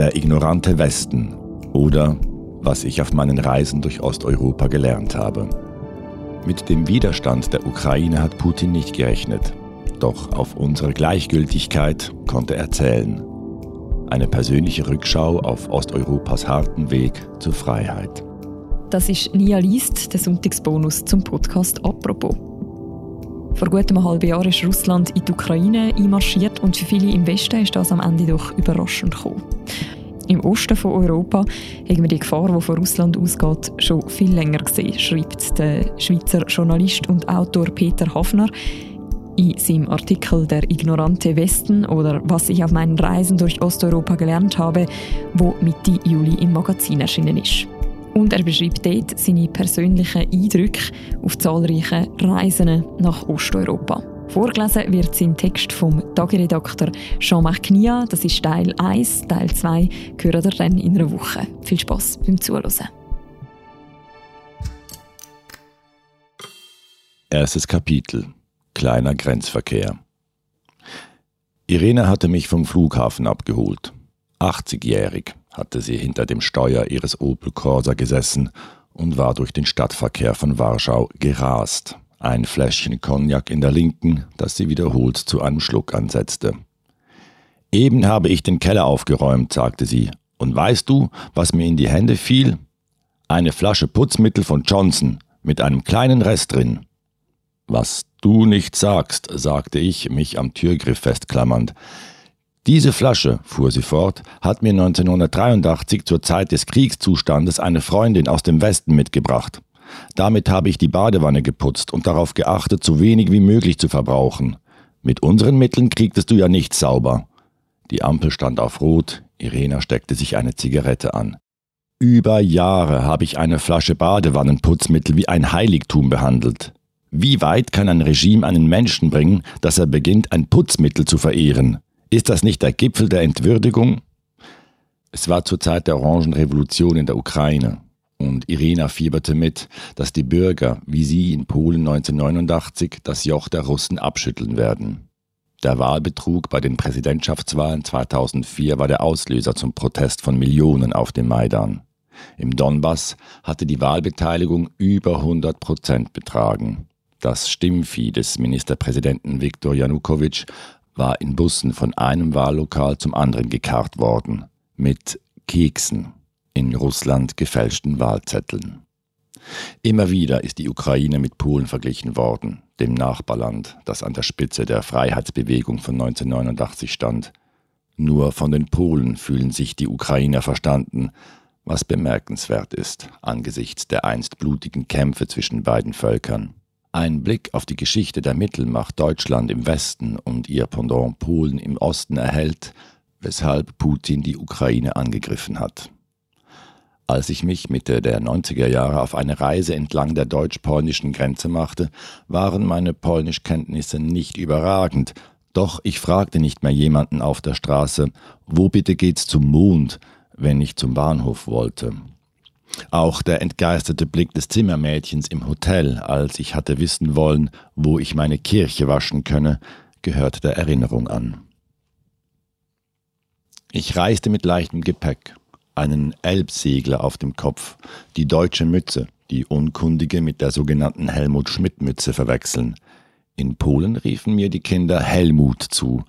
Der ignorante Westen oder was ich auf meinen Reisen durch Osteuropa gelernt habe. Mit dem Widerstand der Ukraine hat Putin nicht gerechnet. Doch auf unsere Gleichgültigkeit konnte er zählen. Eine persönliche Rückschau auf Osteuropas harten Weg zur Freiheit. Das ist Nia Liest, der Sonntagsbonus zum Podcast «Apropos». Vor gut einem halben Jahr ist Russland in die Ukraine einmarschiert und für viele im Westen ist das am Ende doch überraschend gekommen. Im Osten von Europa haben wir die Gefahr, die von Russland ausgeht, schon viel länger gesehen, schreibt der Schweizer Journalist und Autor Peter Hafner in seinem Artikel Der ignorante Westen oder was ich auf meinen Reisen durch Osteuropa gelernt habe, wo Mitte Juli im Magazin erschienen ist. Und er beschreibt dort seine persönlichen Eindrücke auf zahlreiche Reisen nach Osteuropa. Vorgelesen wird sein Text vom Tageredakteur Jean-Marc Knia. Das ist Teil 1. Teil 2 gehört ihr dann in einer Woche. Viel Spass beim Zuhören. Erstes Kapitel kleiner Grenzverkehr. Irene hatte mich vom Flughafen abgeholt. 80-jährig hatte sie hinter dem Steuer ihres Opel Corsa gesessen und war durch den Stadtverkehr von Warschau gerast. Ein Fläschchen Cognac in der linken, das sie wiederholt zu einem Schluck ansetzte. Eben habe ich den Keller aufgeräumt, sagte sie. Und weißt du, was mir in die Hände fiel? Eine Flasche Putzmittel von Johnson mit einem kleinen Rest drin. Was du nicht sagst, sagte ich, mich am Türgriff festklammernd. Diese Flasche, fuhr sie fort, hat mir 1983 zur Zeit des Kriegszustandes eine Freundin aus dem Westen mitgebracht. Damit habe ich die Badewanne geputzt und darauf geachtet, so wenig wie möglich zu verbrauchen. Mit unseren Mitteln kriegtest du ja nichts sauber. Die Ampel stand auf Rot, Irena steckte sich eine Zigarette an. Über Jahre habe ich eine Flasche Badewannenputzmittel wie ein Heiligtum behandelt. Wie weit kann ein Regime einen Menschen bringen, dass er beginnt, ein Putzmittel zu verehren? Ist das nicht der Gipfel der Entwürdigung? Es war zur Zeit der Orangenrevolution in der Ukraine und Irina fieberte mit, dass die Bürger, wie sie in Polen 1989, das Joch der Russen abschütteln werden. Der Wahlbetrug bei den Präsidentschaftswahlen 2004 war der Auslöser zum Protest von Millionen auf dem Maidan. Im Donbass hatte die Wahlbeteiligung über 100 Prozent betragen. Das Stimmvieh des Ministerpräsidenten Viktor Janukowitsch war in Bussen von einem Wahllokal zum anderen gekarrt worden, mit Keksen, in Russland gefälschten Wahlzetteln. Immer wieder ist die Ukraine mit Polen verglichen worden, dem Nachbarland, das an der Spitze der Freiheitsbewegung von 1989 stand. Nur von den Polen fühlen sich die Ukrainer verstanden, was bemerkenswert ist angesichts der einst blutigen Kämpfe zwischen beiden Völkern. Ein Blick auf die Geschichte der Mittelmacht Deutschland im Westen und ihr Pendant Polen im Osten erhält, weshalb Putin die Ukraine angegriffen hat. Als ich mich Mitte der 90er Jahre auf eine Reise entlang der deutsch-polnischen Grenze machte, waren meine Polnischkenntnisse nicht überragend, doch ich fragte nicht mehr jemanden auf der Straße, wo bitte geht's zum Mond, wenn ich zum Bahnhof wollte. Auch der entgeisterte Blick des Zimmermädchens im Hotel, als ich hatte wissen wollen, wo ich meine Kirche waschen könne, gehört der Erinnerung an. Ich reiste mit leichtem Gepäck, einen Elbsegler auf dem Kopf, die deutsche Mütze, die Unkundige mit der sogenannten Helmut Schmidt Mütze verwechseln. In Polen riefen mir die Kinder Helmut zu,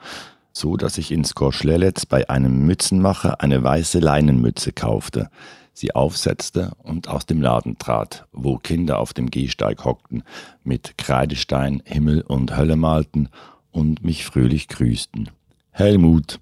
so dass ich in Skoschlelec bei einem Mützenmacher eine weiße Leinenmütze kaufte, sie aufsetzte und aus dem Laden trat, wo Kinder auf dem Gehsteig hockten, mit Kreidestein Himmel und Hölle malten und mich fröhlich grüßten. Helmut!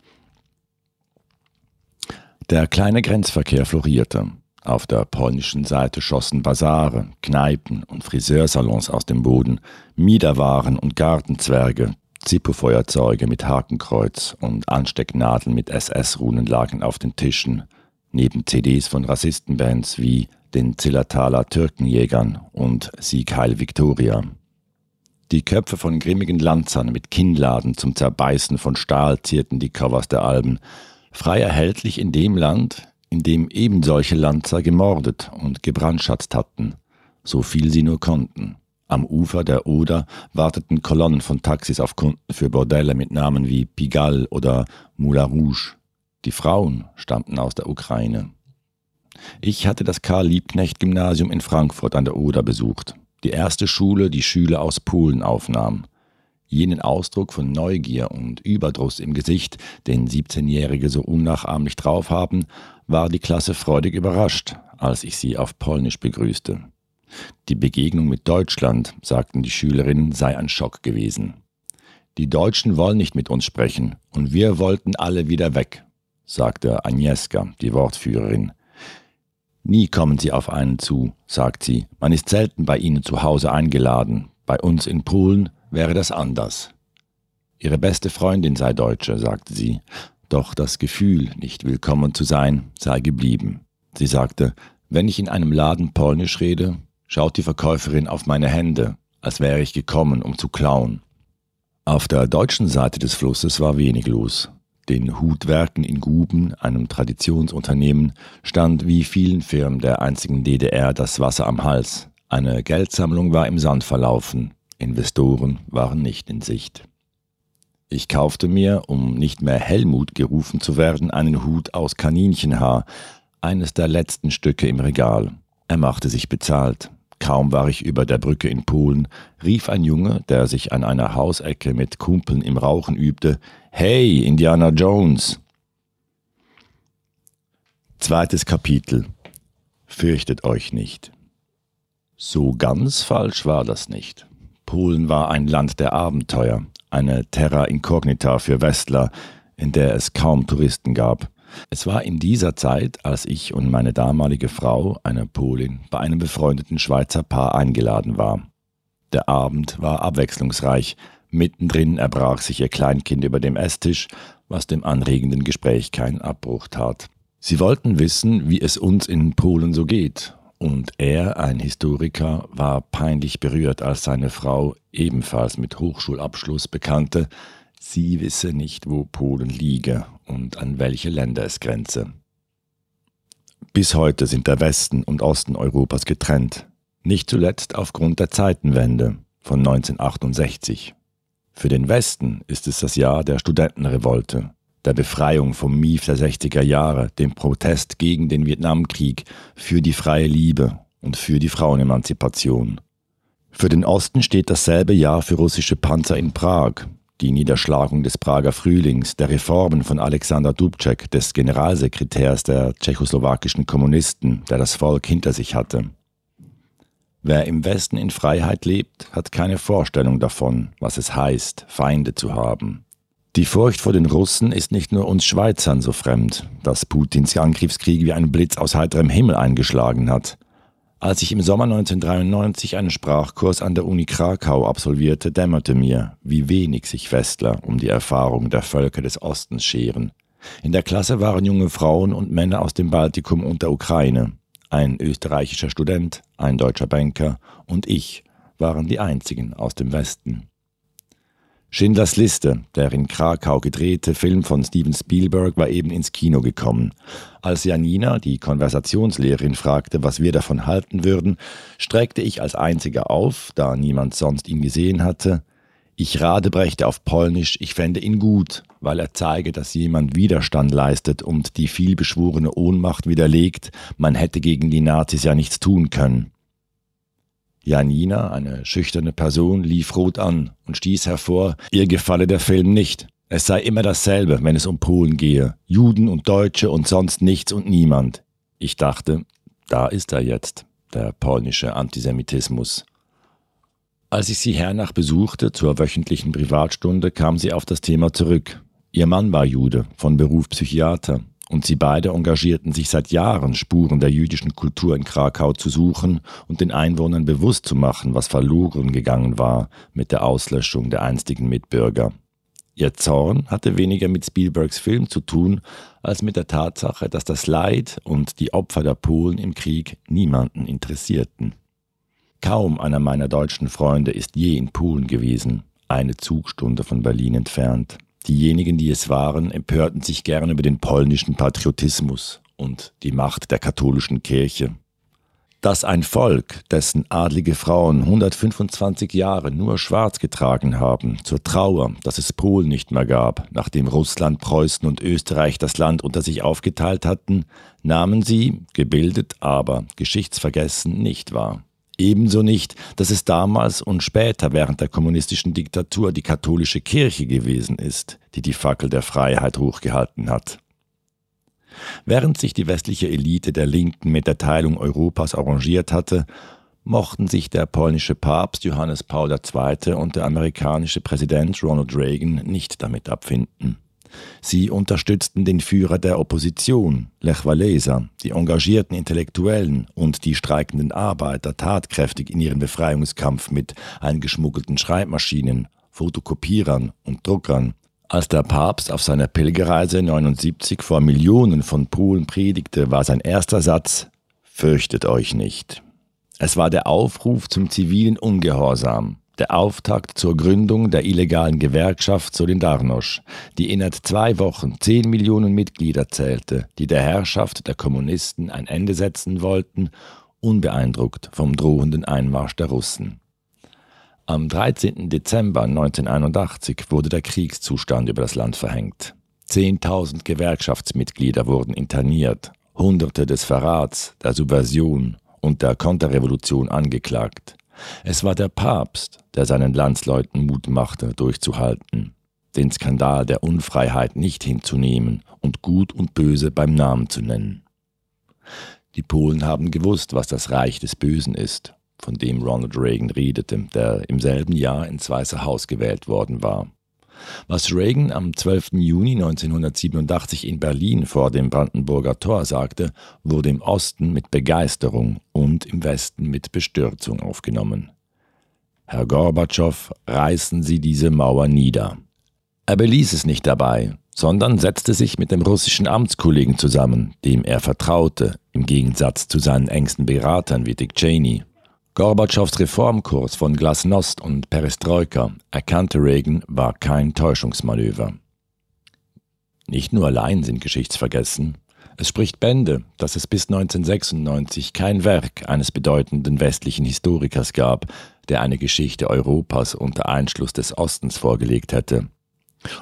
Der kleine Grenzverkehr florierte. Auf der polnischen Seite schossen Basare, Kneipen und Friseursalons aus dem Boden, Miederwaren und Gartenzwerge, Zippo-Feuerzeuge mit Hakenkreuz und Anstecknadeln mit SS-Runen lagen auf den Tischen – neben CDs von Rassistenbands wie den Zillertaler Türkenjägern und Sieg Heil Victoria. Die Köpfe von grimmigen Lanzern mit Kinnladen zum Zerbeißen von Stahl zierten die Covers der Alben, frei erhältlich in dem Land, in dem eben solche Lanzer gemordet und gebrandschatzt hatten, so viel sie nur konnten. Am Ufer der Oder warteten Kolonnen von Taxis auf Kunden für Bordelle mit Namen wie Pigalle oder Moulin Rouge. Die Frauen stammten aus der Ukraine. Ich hatte das Karl-Liebknecht-Gymnasium in Frankfurt an der Oder besucht, die erste Schule, die Schüler aus Polen aufnahm. Jenen Ausdruck von Neugier und Überdruss im Gesicht, den 17-Jährige so unnachahmlich drauf haben, war die Klasse freudig überrascht, als ich sie auf Polnisch begrüßte. Die Begegnung mit Deutschland, sagten die Schülerinnen, sei ein Schock gewesen. Die Deutschen wollen nicht mit uns sprechen, und wir wollten alle wieder weg, sagte Agnieszka, die Wortführerin. Nie kommen sie auf einen zu, sagt sie. Man ist selten bei ihnen zu Hause eingeladen. Bei uns in Polen wäre das anders. Ihre beste Freundin sei Deutsche, sagte sie. Doch das Gefühl, nicht willkommen zu sein, sei geblieben. Sie sagte, wenn ich in einem Laden Polnisch rede, schaut die Verkäuferin auf meine Hände, als wäre ich gekommen, um zu klauen. Auf der deutschen Seite des Flusses war wenig los. Den Hutwerken in Guben, einem Traditionsunternehmen, stand wie vielen Firmen der einzigen DDR das Wasser am Hals. Eine Geldsammlung war im Sand verlaufen. Investoren waren nicht in Sicht. Ich kaufte mir, um nicht mehr Helmut gerufen zu werden, einen Hut aus Kaninchenhaar, eines der letzten Stücke im Regal. Er machte sich bezahlt. Kaum war ich über der Brücke in Polen, rief ein Junge, der sich an einer Hausecke mit Kumpeln im Rauchen übte, Hey, Indiana Jones! Zweites Kapitel. Fürchtet euch nicht. So ganz falsch war das nicht. Polen war ein Land der Abenteuer, eine Terra incognita für Westler, in der es kaum Touristen gab. Es war in dieser Zeit, als ich und meine damalige Frau, eine Polin, bei einem befreundeten Schweizer Paar eingeladen war. Der Abend war abwechslungsreich. Mittendrin erbrach sich ihr Kleinkind über dem Esstisch, was dem anregenden Gespräch keinen Abbruch tat. Sie wollten wissen, wie es uns in Polen so geht, und er, ein Historiker, war peinlich berührt, als seine Frau, ebenfalls mit Hochschulabschluss, bekannte, sie wisse nicht, wo Polen liege und an welche Länder es grenze. Bis heute sind der Westen und Osten Europas getrennt, nicht zuletzt aufgrund der Zeitenwende von 1968. Für den Westen ist es das Jahr der Studentenrevolte, der Befreiung vom Mief der 60er Jahre, dem Protest gegen den Vietnamkrieg, für die freie Liebe und für die Frauenemanzipation. Für den Osten steht dasselbe Jahr für russische Panzer in Prag, die Niederschlagung des Prager Frühlings, der Reformen von Alexander Dubček, des Generalsekretärs der tschechoslowakischen Kommunisten, der das Volk hinter sich hatte. Wer im Westen in Freiheit lebt, hat keine Vorstellung davon, was es heißt, Feinde zu haben. Die Furcht vor den Russen ist nicht nur uns Schweizern so fremd, dass Putins Angriffskrieg wie ein Blitz aus heiterem Himmel eingeschlagen hat. Als ich im Sommer 1993 einen Sprachkurs an der Uni Krakau absolvierte, dämmerte mir, wie wenig sich Westler um die Erfahrung der Völker des Ostens scheren. In der Klasse waren junge Frauen und Männer aus dem Baltikum und der Ukraine. Ein österreichischer Student, ein deutscher Banker und ich waren die einzigen aus dem Westen. Schindlers Liste, der in Krakau gedrehte Film von Steven Spielberg, war eben ins Kino gekommen. Als Janina, die Konversationslehrerin, fragte, was wir davon halten würden, streckte ich als einziger auf, da niemand sonst ihn gesehen hatte. Ich radebrechte auf Polnisch, ich fände ihn gut, weil er zeige, dass jemand Widerstand leistet und die vielbeschworene Ohnmacht widerlegt, man hätte gegen die Nazis ja nichts tun können. Janina, eine schüchterne Person, lief rot an und stieß hervor, ihr gefalle der Film nicht. Es sei immer dasselbe, wenn es um Polen gehe. Juden und Deutsche und sonst nichts und niemand. Ich dachte, da ist er jetzt, der polnische Antisemitismus. Als ich sie hernach besuchte zur wöchentlichen Privatstunde, kam sie auf das Thema zurück. Ihr Mann war Jude, von Beruf Psychiater und sie beide engagierten sich seit Jahren, Spuren der jüdischen Kultur in Krakau zu suchen und den Einwohnern bewusst zu machen, was verloren gegangen war mit der Auslöschung der einstigen Mitbürger. Ihr Zorn hatte weniger mit Spielbergs Film zu tun, als mit der Tatsache, dass das Leid und die Opfer der Polen im Krieg niemanden interessierten. Kaum einer meiner deutschen Freunde ist je in Polen gewesen, eine Zugstunde von Berlin entfernt. Diejenigen, die es waren, empörten sich gern über den polnischen Patriotismus und die Macht der katholischen Kirche. dass ein Volk, dessen adlige Frauen 125 Jahre nur schwarz getragen haben, zur Trauer, dass es Polen nicht mehr gab, nachdem Russland, Preußen und Österreich das Land unter sich aufgeteilt hatten, nahmen sie, gebildet, aber geschichtsvergessen, nicht wahr. Ebenso nicht, dass es damals und später während der kommunistischen Diktatur die katholische Kirche gewesen ist, die die Fackel der Freiheit hochgehalten hat. Während sich die westliche Elite der Linken mit der Teilung Europas arrangiert hatte, mochten sich der polnische Papst Johannes Paul II. und der amerikanische Präsident Ronald Reagan nicht damit abfinden. Sie unterstützten den Führer der Opposition, Lech Walesa, die engagierten Intellektuellen und die streikenden Arbeiter tatkräftig in ihren Befreiungskampf mit eingeschmuggelten Schreibmaschinen, Fotokopierern und Druckern, als der Papst auf seiner Pilgerreise 79 vor Millionen von Polen predigte, war sein erster Satz Fürchtet euch nicht. Es war der Aufruf zum zivilen Ungehorsam, der Auftakt zur Gründung der illegalen Gewerkschaft Solidarność, die innerhalb zwei Wochen zehn Millionen Mitglieder zählte, die der Herrschaft der Kommunisten ein Ende setzen wollten, unbeeindruckt vom drohenden Einmarsch der Russen. Am 13. Dezember 1981 wurde der Kriegszustand über das Land verhängt. Zehntausend Gewerkschaftsmitglieder wurden interniert, Hunderte des Verrats, der Subversion und der Konterrevolution angeklagt. Es war der Papst, der seinen Landsleuten Mut machte, durchzuhalten, den Skandal der Unfreiheit nicht hinzunehmen und Gut und Böse beim Namen zu nennen. Die Polen haben gewusst, was das Reich des Bösen ist von dem Ronald Reagan redete, der im selben Jahr ins Weiße Haus gewählt worden war. Was Reagan am 12. Juni 1987 in Berlin vor dem Brandenburger Tor sagte, wurde im Osten mit Begeisterung und im Westen mit Bestürzung aufgenommen. Herr Gorbatschow, reißen Sie diese Mauer nieder. Er beließ es nicht dabei, sondern setzte sich mit dem russischen Amtskollegen zusammen, dem er vertraute, im Gegensatz zu seinen engsten Beratern wie Dick Cheney. Gorbatschows Reformkurs von Glasnost und Perestroika erkannte Reagan war kein Täuschungsmanöver. Nicht nur allein sind geschichtsvergessen, es spricht Bände, dass es bis 1996 kein Werk eines bedeutenden westlichen Historikers gab, der eine Geschichte Europas unter Einschluss des Ostens vorgelegt hätte.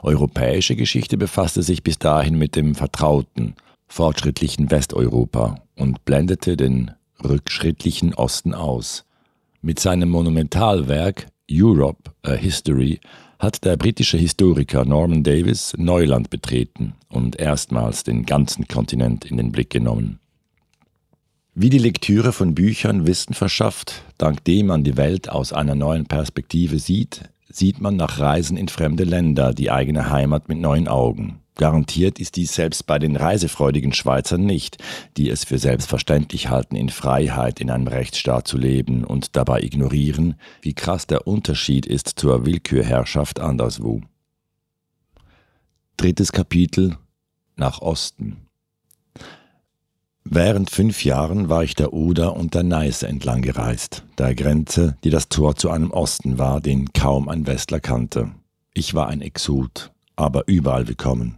Europäische Geschichte befasste sich bis dahin mit dem vertrauten, fortschrittlichen Westeuropa und blendete den rückschrittlichen Osten aus. Mit seinem Monumentalwerk Europe, a History hat der britische Historiker Norman Davis Neuland betreten und erstmals den ganzen Kontinent in den Blick genommen. Wie die Lektüre von Büchern Wissen verschafft, dank dem man die Welt aus einer neuen Perspektive sieht, sieht man nach Reisen in fremde Länder die eigene Heimat mit neuen Augen. Garantiert ist dies selbst bei den reisefreudigen Schweizern nicht, die es für selbstverständlich halten, in Freiheit in einem Rechtsstaat zu leben und dabei ignorieren, wie krass der Unterschied ist zur Willkürherrschaft anderswo. Drittes Kapitel Nach Osten Während fünf Jahren war ich der Oder und der Neiße entlang gereist, der Grenze, die das Tor zu einem Osten war, den kaum ein Westler kannte. Ich war ein Exot, aber überall willkommen.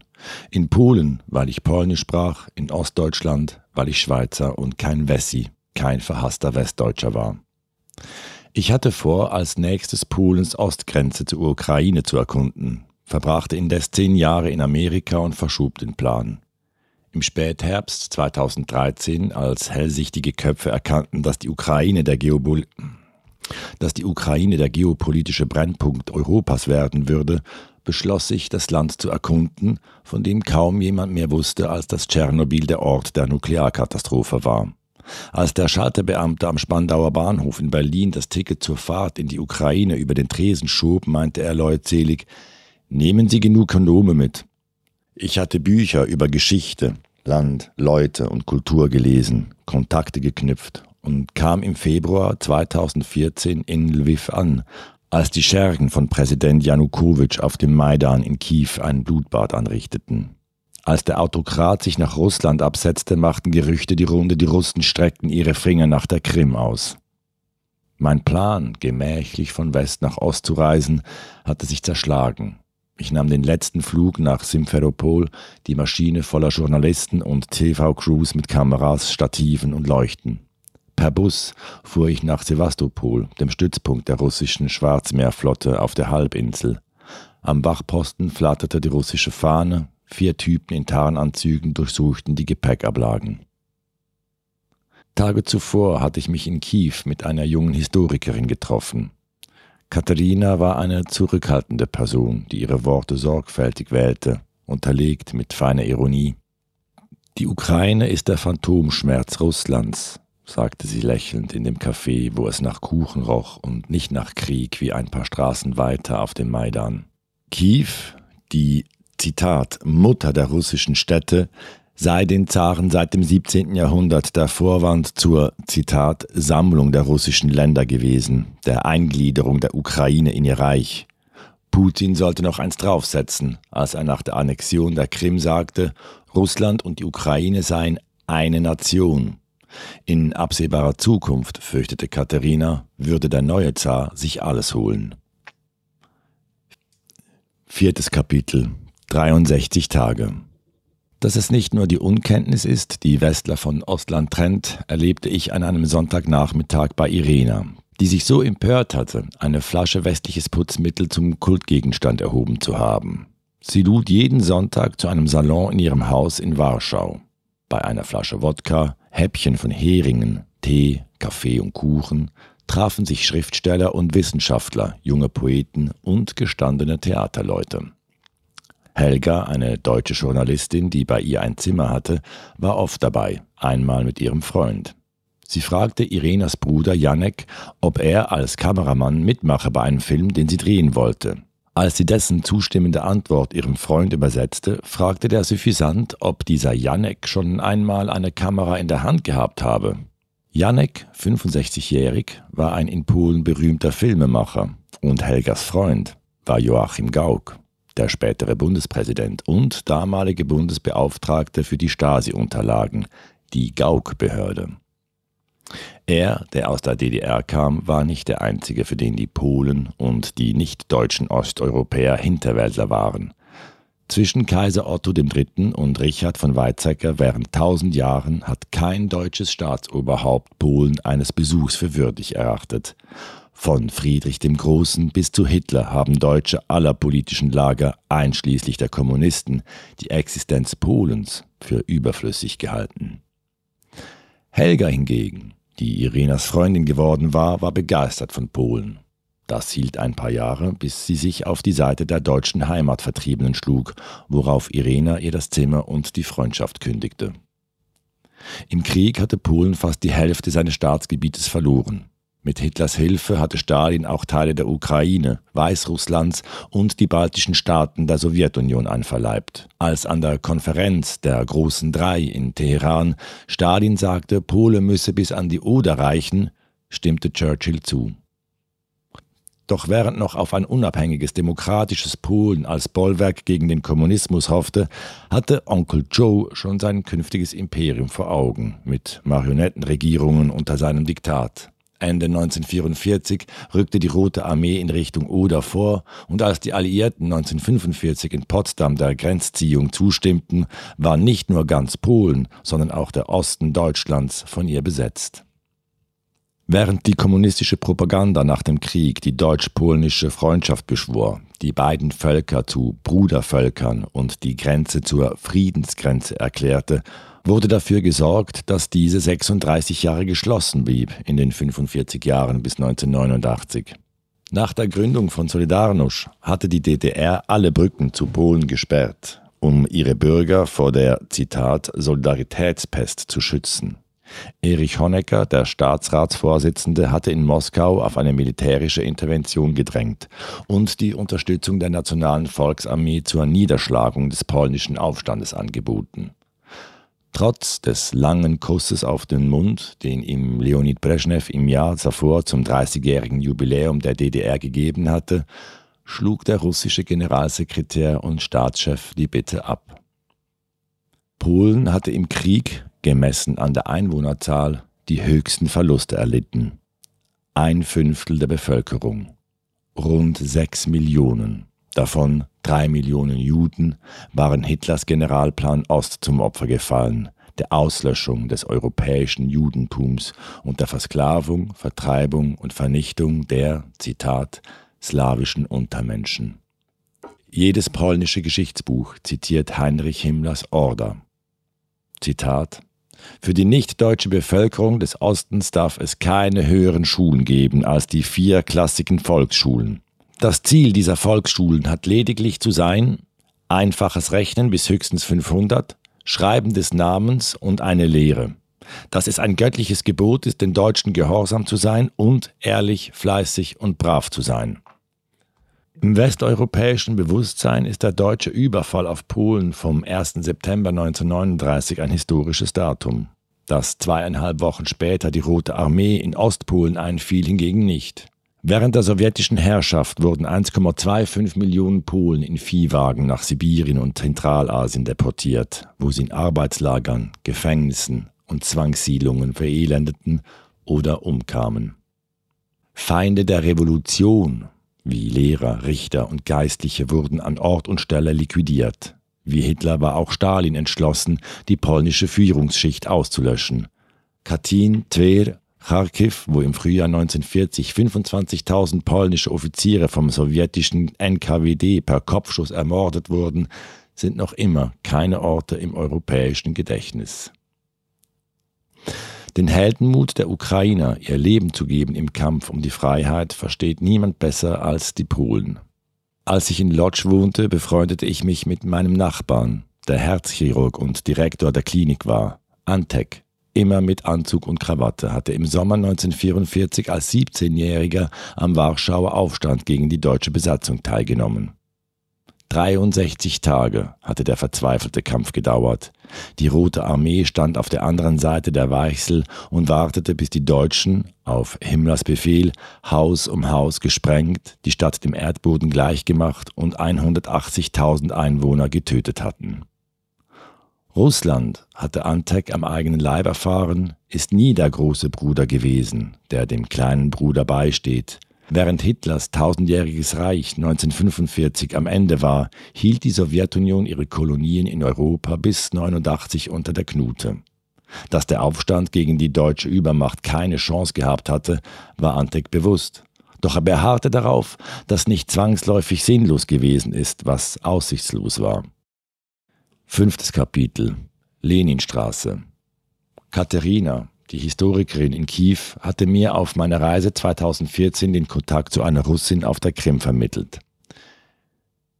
In Polen, weil ich Polnisch sprach, in Ostdeutschland, weil ich Schweizer und kein Wessi, kein verhasster Westdeutscher war. Ich hatte vor, als nächstes Polens Ostgrenze zur Ukraine zu erkunden, verbrachte indes zehn Jahre in Amerika und verschob den Plan. Im Spätherbst 2013, als hellsichtige Köpfe erkannten, dass die Ukraine der dass die Ukraine der geopolitische Brennpunkt Europas werden würde, beschloss ich, das Land zu erkunden, von dem kaum jemand mehr wusste, als dass Tschernobyl der Ort der Nuklearkatastrophe war. Als der Schalterbeamte am Spandauer Bahnhof in Berlin das Ticket zur Fahrt in die Ukraine über den Tresen schob, meinte er leutselig, Nehmen Sie genug Kondome mit. Ich hatte Bücher über Geschichte, Land, Leute und Kultur gelesen, Kontakte geknüpft und kam im Februar 2014 in Lviv an, als die Schergen von Präsident Janukowitsch auf dem Maidan in Kiew ein Blutbad anrichteten. Als der Autokrat sich nach Russland absetzte, machten Gerüchte die Runde, die Russen streckten ihre Finger nach der Krim aus. Mein Plan, gemächlich von West nach Ost zu reisen, hatte sich zerschlagen. Ich nahm den letzten Flug nach Simferopol, die Maschine voller Journalisten und TV-Crews mit Kameras, Stativen und Leuchten. Per Bus fuhr ich nach Sevastopol, dem Stützpunkt der russischen Schwarzmeerflotte auf der Halbinsel. Am Wachposten flatterte die russische Fahne, vier Typen in Tarnanzügen durchsuchten die Gepäckablagen. Tage zuvor hatte ich mich in Kiew mit einer jungen Historikerin getroffen. Katharina war eine zurückhaltende Person, die ihre Worte sorgfältig wählte, unterlegt mit feiner Ironie. Die Ukraine ist der Phantomschmerz Russlands, sagte sie lächelnd in dem Café, wo es nach Kuchen roch und nicht nach Krieg wie ein paar Straßen weiter auf dem Maidan. Kiew, die Zitat Mutter der russischen Städte, sei den Zaren seit dem 17. Jahrhundert der Vorwand zur Zitat Sammlung der russischen Länder gewesen, der Eingliederung der Ukraine in ihr Reich. Putin sollte noch eins draufsetzen, als er nach der Annexion der Krim sagte, Russland und die Ukraine seien eine Nation. In absehbarer Zukunft, fürchtete Katharina, würde der neue Zar sich alles holen. Viertes Kapitel 63 Tage Dass es nicht nur die Unkenntnis ist, die Westler von Ostland trennt, erlebte ich an einem Sonntagnachmittag bei Irena, die sich so empört hatte, eine Flasche westliches Putzmittel zum Kultgegenstand erhoben zu haben. Sie lud jeden Sonntag zu einem Salon in ihrem Haus in Warschau. Bei einer Flasche Wodka, Häppchen von Heringen, Tee, Kaffee und Kuchen trafen sich Schriftsteller und Wissenschaftler, junge Poeten und gestandene Theaterleute. Helga, eine deutsche Journalistin, die bei ihr ein Zimmer hatte, war oft dabei, einmal mit ihrem Freund. Sie fragte Irenas Bruder Janek, ob er als Kameramann mitmache bei einem Film, den sie drehen wollte. Als sie dessen zustimmende Antwort ihrem Freund übersetzte, fragte der suffisant, ob dieser Janek schon einmal eine Kamera in der Hand gehabt habe. Janek, 65-jährig, war ein in Polen berühmter Filmemacher und Helgas Freund war Joachim Gauck, der spätere Bundespräsident und damalige Bundesbeauftragte für die Stasi-Unterlagen, die Gauck-Behörde. Er, der aus der DDR kam, war nicht der einzige, für den die Polen und die nicht-deutschen Osteuropäer Hinterwäldler waren. Zwischen Kaiser Otto III. und Richard von Weizsäcker während tausend Jahren hat kein deutsches Staatsoberhaupt Polen eines Besuchs für würdig erachtet. Von Friedrich dem Großen bis zu Hitler haben Deutsche aller politischen Lager, einschließlich der Kommunisten, die Existenz Polens für überflüssig gehalten. Helga hingegen die Irenas Freundin geworden war, war begeistert von Polen. Das hielt ein paar Jahre, bis sie sich auf die Seite der deutschen Heimatvertriebenen schlug, worauf Irena ihr das Zimmer und die Freundschaft kündigte. Im Krieg hatte Polen fast die Hälfte seines Staatsgebietes verloren. Mit Hitlers Hilfe hatte Stalin auch Teile der Ukraine, Weißrusslands und die baltischen Staaten der Sowjetunion einverleibt. Als an der Konferenz der Großen Drei in Teheran Stalin sagte, Polen müsse bis an die Oder reichen, stimmte Churchill zu. Doch während noch auf ein unabhängiges demokratisches Polen als Bollwerk gegen den Kommunismus hoffte, hatte Onkel Joe schon sein künftiges Imperium vor Augen, mit Marionettenregierungen unter seinem Diktat. Ende 1944 rückte die Rote Armee in Richtung Oder vor und als die Alliierten 1945 in Potsdam der Grenzziehung zustimmten, war nicht nur ganz Polen, sondern auch der Osten Deutschlands von ihr besetzt. Während die kommunistische Propaganda nach dem Krieg die deutsch-polnische Freundschaft beschwor, die beiden Völker zu Brudervölkern und die Grenze zur Friedensgrenze erklärte, wurde dafür gesorgt, dass diese 36 Jahre geschlossen blieb in den 45 Jahren bis 1989. Nach der Gründung von Solidarność hatte die DDR alle Brücken zu Polen gesperrt, um ihre Bürger vor der Zitat Solidaritätspest zu schützen. Erich Honecker, der Staatsratsvorsitzende, hatte in Moskau auf eine militärische Intervention gedrängt und die Unterstützung der Nationalen Volksarmee zur Niederschlagung des polnischen Aufstandes angeboten. Trotz des langen Kusses auf den Mund, den ihm Leonid Brezhnev im Jahr zuvor zum 30-jährigen Jubiläum der DDR gegeben hatte, schlug der russische Generalsekretär und Staatschef die Bitte ab. Polen hatte im Krieg, gemessen an der Einwohnerzahl, die höchsten Verluste erlitten. Ein Fünftel der Bevölkerung. Rund sechs Millionen. Davon drei Millionen Juden waren Hitlers Generalplan Ost zum Opfer gefallen, der Auslöschung des europäischen Judentums und der Versklavung, Vertreibung und Vernichtung der, Zitat, slawischen Untermenschen. Jedes polnische Geschichtsbuch zitiert Heinrich Himmlers Order. Zitat für die nichtdeutsche Bevölkerung des Ostens darf es keine höheren Schulen geben als die vier klassischen Volksschulen. Das Ziel dieser Volksschulen hat lediglich zu sein, einfaches Rechnen bis höchstens 500, Schreiben des Namens und eine Lehre. Dass es ein göttliches Gebot ist, den Deutschen gehorsam zu sein und ehrlich, fleißig und brav zu sein. Im westeuropäischen Bewusstsein ist der deutsche Überfall auf Polen vom 1. September 1939 ein historisches Datum. Dass zweieinhalb Wochen später die Rote Armee in Ostpolen einfiel, hingegen nicht. Während der sowjetischen Herrschaft wurden 1,25 Millionen Polen in Viehwagen nach Sibirien und Zentralasien deportiert, wo sie in Arbeitslagern, Gefängnissen und Zwangssiedlungen verelendeten oder umkamen. Feinde der Revolution wie Lehrer, Richter und Geistliche wurden an Ort und Stelle liquidiert. Wie Hitler war auch Stalin entschlossen, die polnische Führungsschicht auszulöschen. Katyn, Twer, Kharkiv, wo im Frühjahr 1940 25.000 polnische Offiziere vom sowjetischen NKWD per Kopfschuss ermordet wurden, sind noch immer keine Orte im europäischen Gedächtnis. Den Heldenmut der Ukrainer, ihr Leben zu geben im Kampf um die Freiheit, versteht niemand besser als die Polen. Als ich in Lodz wohnte, befreundete ich mich mit meinem Nachbarn, der Herzchirurg und Direktor der Klinik war, Antek, immer mit Anzug und Krawatte, hatte im Sommer 1944 als 17-Jähriger am Warschauer Aufstand gegen die deutsche Besatzung teilgenommen. 63 Tage hatte der verzweifelte Kampf gedauert. Die Rote Armee stand auf der anderen Seite der Weichsel und wartete, bis die Deutschen, auf Himmlers Befehl, Haus um Haus gesprengt, die Stadt dem Erdboden gleichgemacht und 180.000 Einwohner getötet hatten. Russland hatte Antek am eigenen Leib erfahren, ist nie der große Bruder gewesen, der dem kleinen Bruder beisteht, Während Hitlers tausendjähriges Reich 1945 am Ende war, hielt die Sowjetunion ihre Kolonien in Europa bis 89 unter der Knute. Dass der Aufstand gegen die deutsche Übermacht keine Chance gehabt hatte, war Antek bewusst. Doch er beharrte darauf, dass nicht zwangsläufig sinnlos gewesen ist, was aussichtslos war. Fünftes Kapitel Leninstraße Katharina, die Historikerin in Kiew hatte mir auf meiner Reise 2014 den Kontakt zu einer Russin auf der Krim vermittelt.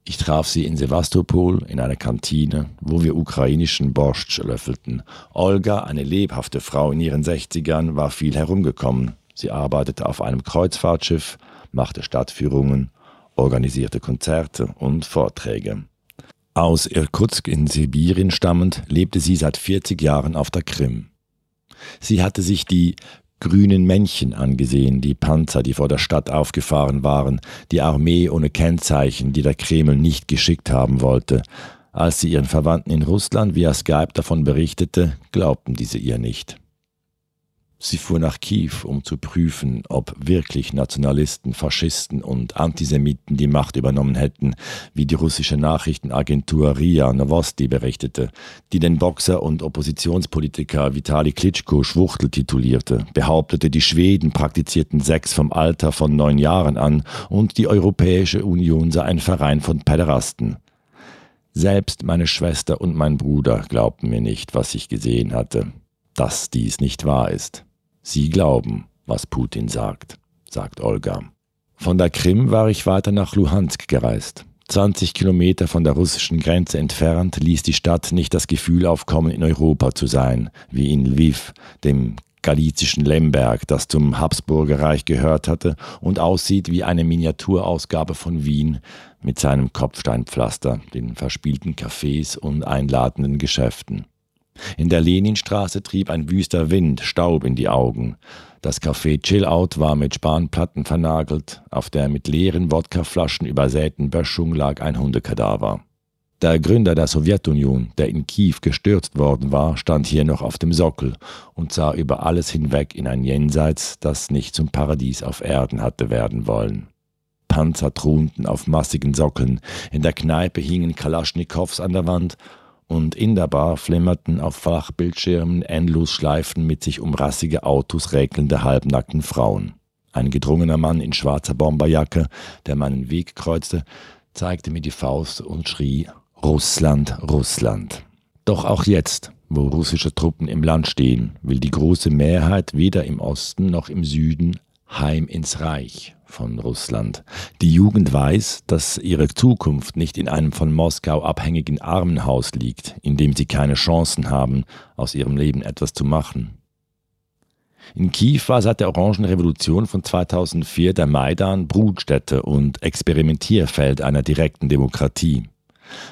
Ich traf sie in Sevastopol in einer Kantine, wo wir ukrainischen Borscht löffelten. Olga, eine lebhafte Frau in ihren 60ern, war viel herumgekommen. Sie arbeitete auf einem Kreuzfahrtschiff, machte Stadtführungen, organisierte Konzerte und Vorträge. Aus Irkutsk in Sibirien stammend lebte sie seit 40 Jahren auf der Krim. Sie hatte sich die grünen Männchen angesehen, die Panzer, die vor der Stadt aufgefahren waren, die Armee ohne Kennzeichen, die der Kreml nicht geschickt haben wollte. Als sie ihren Verwandten in Russland via Skype davon berichtete, glaubten diese ihr nicht. Sie fuhr nach Kiew, um zu prüfen, ob wirklich Nationalisten, Faschisten und Antisemiten die Macht übernommen hätten, wie die russische Nachrichtenagentur RIA Novosti berichtete, die den Boxer und Oppositionspolitiker Vitali Klitschko Schwuchtel titulierte, behauptete, die Schweden praktizierten Sex vom Alter von neun Jahren an und die Europäische Union sei ein Verein von Päderasten. Selbst meine Schwester und mein Bruder glaubten mir nicht, was ich gesehen hatte, dass dies nicht wahr ist. Sie glauben, was Putin sagt, sagt Olga. Von der Krim war ich weiter nach Luhansk gereist. 20 Kilometer von der russischen Grenze entfernt ließ die Stadt nicht das Gefühl aufkommen, in Europa zu sein, wie in Lviv, dem galizischen Lemberg, das zum Habsburger Reich gehört hatte und aussieht wie eine Miniaturausgabe von Wien mit seinem Kopfsteinpflaster, den verspielten Cafés und einladenden Geschäften. In der Leninstraße trieb ein wüster Wind Staub in die Augen. Das Café Chill Out war mit Spanplatten vernagelt, auf der mit leeren Wodkaflaschen übersäten Böschung lag ein Hundekadaver. Der Gründer der Sowjetunion, der in Kiew gestürzt worden war, stand hier noch auf dem Sockel und sah über alles hinweg in ein Jenseits, das nicht zum Paradies auf Erden hatte werden wollen. Panzer thronten auf massigen Sockeln, in der Kneipe hingen Kalaschnikows an der Wand und in der Bar flimmerten auf Flachbildschirmen endlos Schleifen mit sich um rassige Autos räkelnde halbnackten Frauen. Ein gedrungener Mann in schwarzer Bomberjacke, der meinen Weg kreuzte, zeigte mir die Faust und schrie Russland, Russland. Doch auch jetzt, wo russische Truppen im Land stehen, will die große Mehrheit weder im Osten noch im Süden heim ins Reich von Russland. Die Jugend weiß, dass ihre Zukunft nicht in einem von Moskau abhängigen Armenhaus liegt, in dem sie keine Chancen haben, aus ihrem Leben etwas zu machen. In Kiew war seit der Orangenrevolution von 2004 der Maidan Brutstätte und Experimentierfeld einer direkten Demokratie.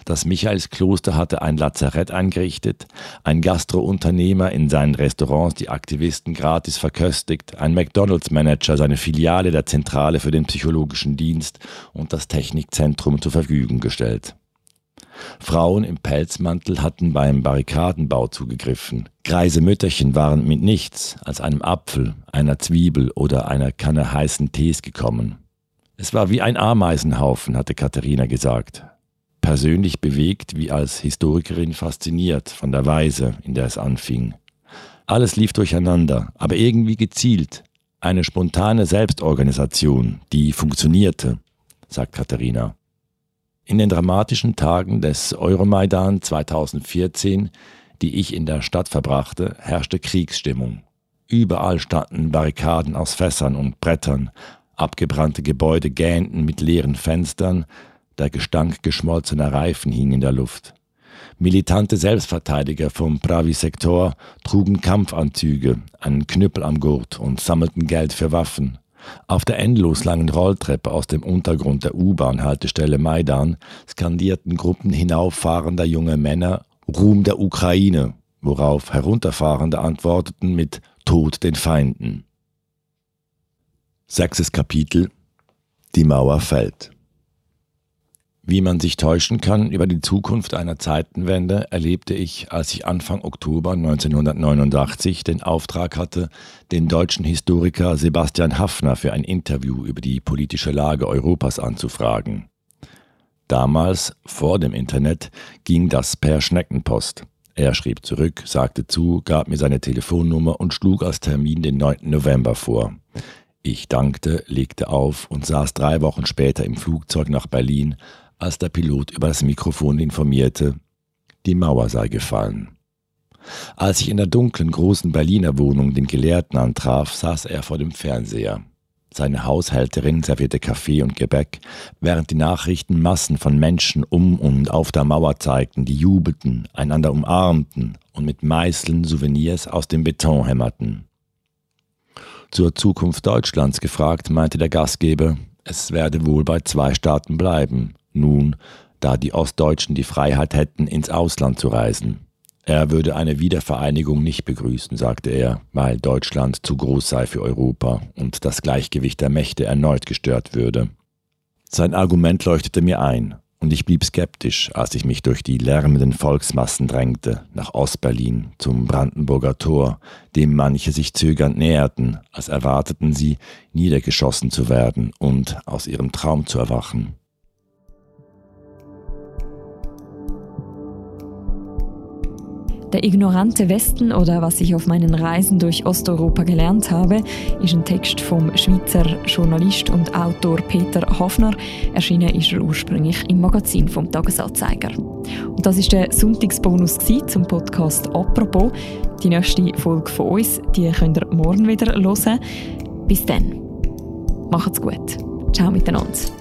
Das Michaelskloster hatte ein Lazarett eingerichtet, ein Gastrounternehmer in seinen Restaurants die Aktivisten gratis verköstigt, ein McDonalds-Manager seine Filiale der Zentrale für den psychologischen Dienst und das Technikzentrum zur Verfügung gestellt. Frauen im Pelzmantel hatten beim Barrikadenbau zugegriffen. Greise Mütterchen waren mit nichts als einem Apfel, einer Zwiebel oder einer Kanne heißen Tees gekommen. Es war wie ein Ameisenhaufen, hatte Katharina gesagt persönlich bewegt wie als Historikerin fasziniert von der Weise, in der es anfing. Alles lief durcheinander, aber irgendwie gezielt. Eine spontane Selbstorganisation, die funktionierte, sagt Katharina. In den dramatischen Tagen des Euromaidan 2014, die ich in der Stadt verbrachte, herrschte Kriegsstimmung. Überall standen Barrikaden aus Fässern und Brettern, abgebrannte Gebäude gähnten mit leeren Fenstern, der Gestank geschmolzener Reifen hing in der Luft. Militante Selbstverteidiger vom Pravi-Sektor trugen Kampfanzüge, einen Knüppel am Gurt und sammelten Geld für Waffen. Auf der endlos langen Rolltreppe aus dem Untergrund der U-Bahn-Haltestelle Maidan skandierten Gruppen hinauffahrender junge Männer Ruhm der Ukraine, worauf Herunterfahrende antworteten mit Tod den Feinden. Sechstes Kapitel Die Mauer fällt. Wie man sich täuschen kann über die Zukunft einer Zeitenwende, erlebte ich, als ich Anfang Oktober 1989 den Auftrag hatte, den deutschen Historiker Sebastian Haffner für ein Interview über die politische Lage Europas anzufragen. Damals, vor dem Internet, ging das per Schneckenpost. Er schrieb zurück, sagte zu, gab mir seine Telefonnummer und schlug als Termin den 9. November vor. Ich dankte, legte auf und saß drei Wochen später im Flugzeug nach Berlin, als der Pilot über das Mikrofon informierte, die Mauer sei gefallen. Als ich in der dunklen großen Berliner Wohnung den Gelehrten antraf, saß er vor dem Fernseher. Seine Haushälterin servierte Kaffee und Gebäck, während die Nachrichten Massen von Menschen um und auf der Mauer zeigten, die jubelten, einander umarmten und mit Meißeln Souvenirs aus dem Beton hämmerten. Zur Zukunft Deutschlands gefragt, meinte der Gastgeber, es werde wohl bei zwei Staaten bleiben, nun, da die Ostdeutschen die Freiheit hätten, ins Ausland zu reisen. Er würde eine Wiedervereinigung nicht begrüßen, sagte er, weil Deutschland zu groß sei für Europa und das Gleichgewicht der Mächte erneut gestört würde. Sein Argument leuchtete mir ein, und ich blieb skeptisch, als ich mich durch die lärmenden Volksmassen drängte, nach Ostberlin, zum Brandenburger Tor, dem manche sich zögernd näherten, als erwarteten sie, niedergeschossen zu werden und aus ihrem Traum zu erwachen. Der ignorante Westen oder was ich auf meinen Reisen durch Osteuropa gelernt habe, ist ein Text vom Schweizer Journalist und Autor Peter Hafner. Erschienen ist er ursprünglich im Magazin vom Tagesanzeiger. Und das ist der Sonntagsbonus zum Podcast «Apropos». Die nächste Folge von uns, die könnt ihr morgen wieder hören. Bis dann. Macht's gut. Ciao miteinander.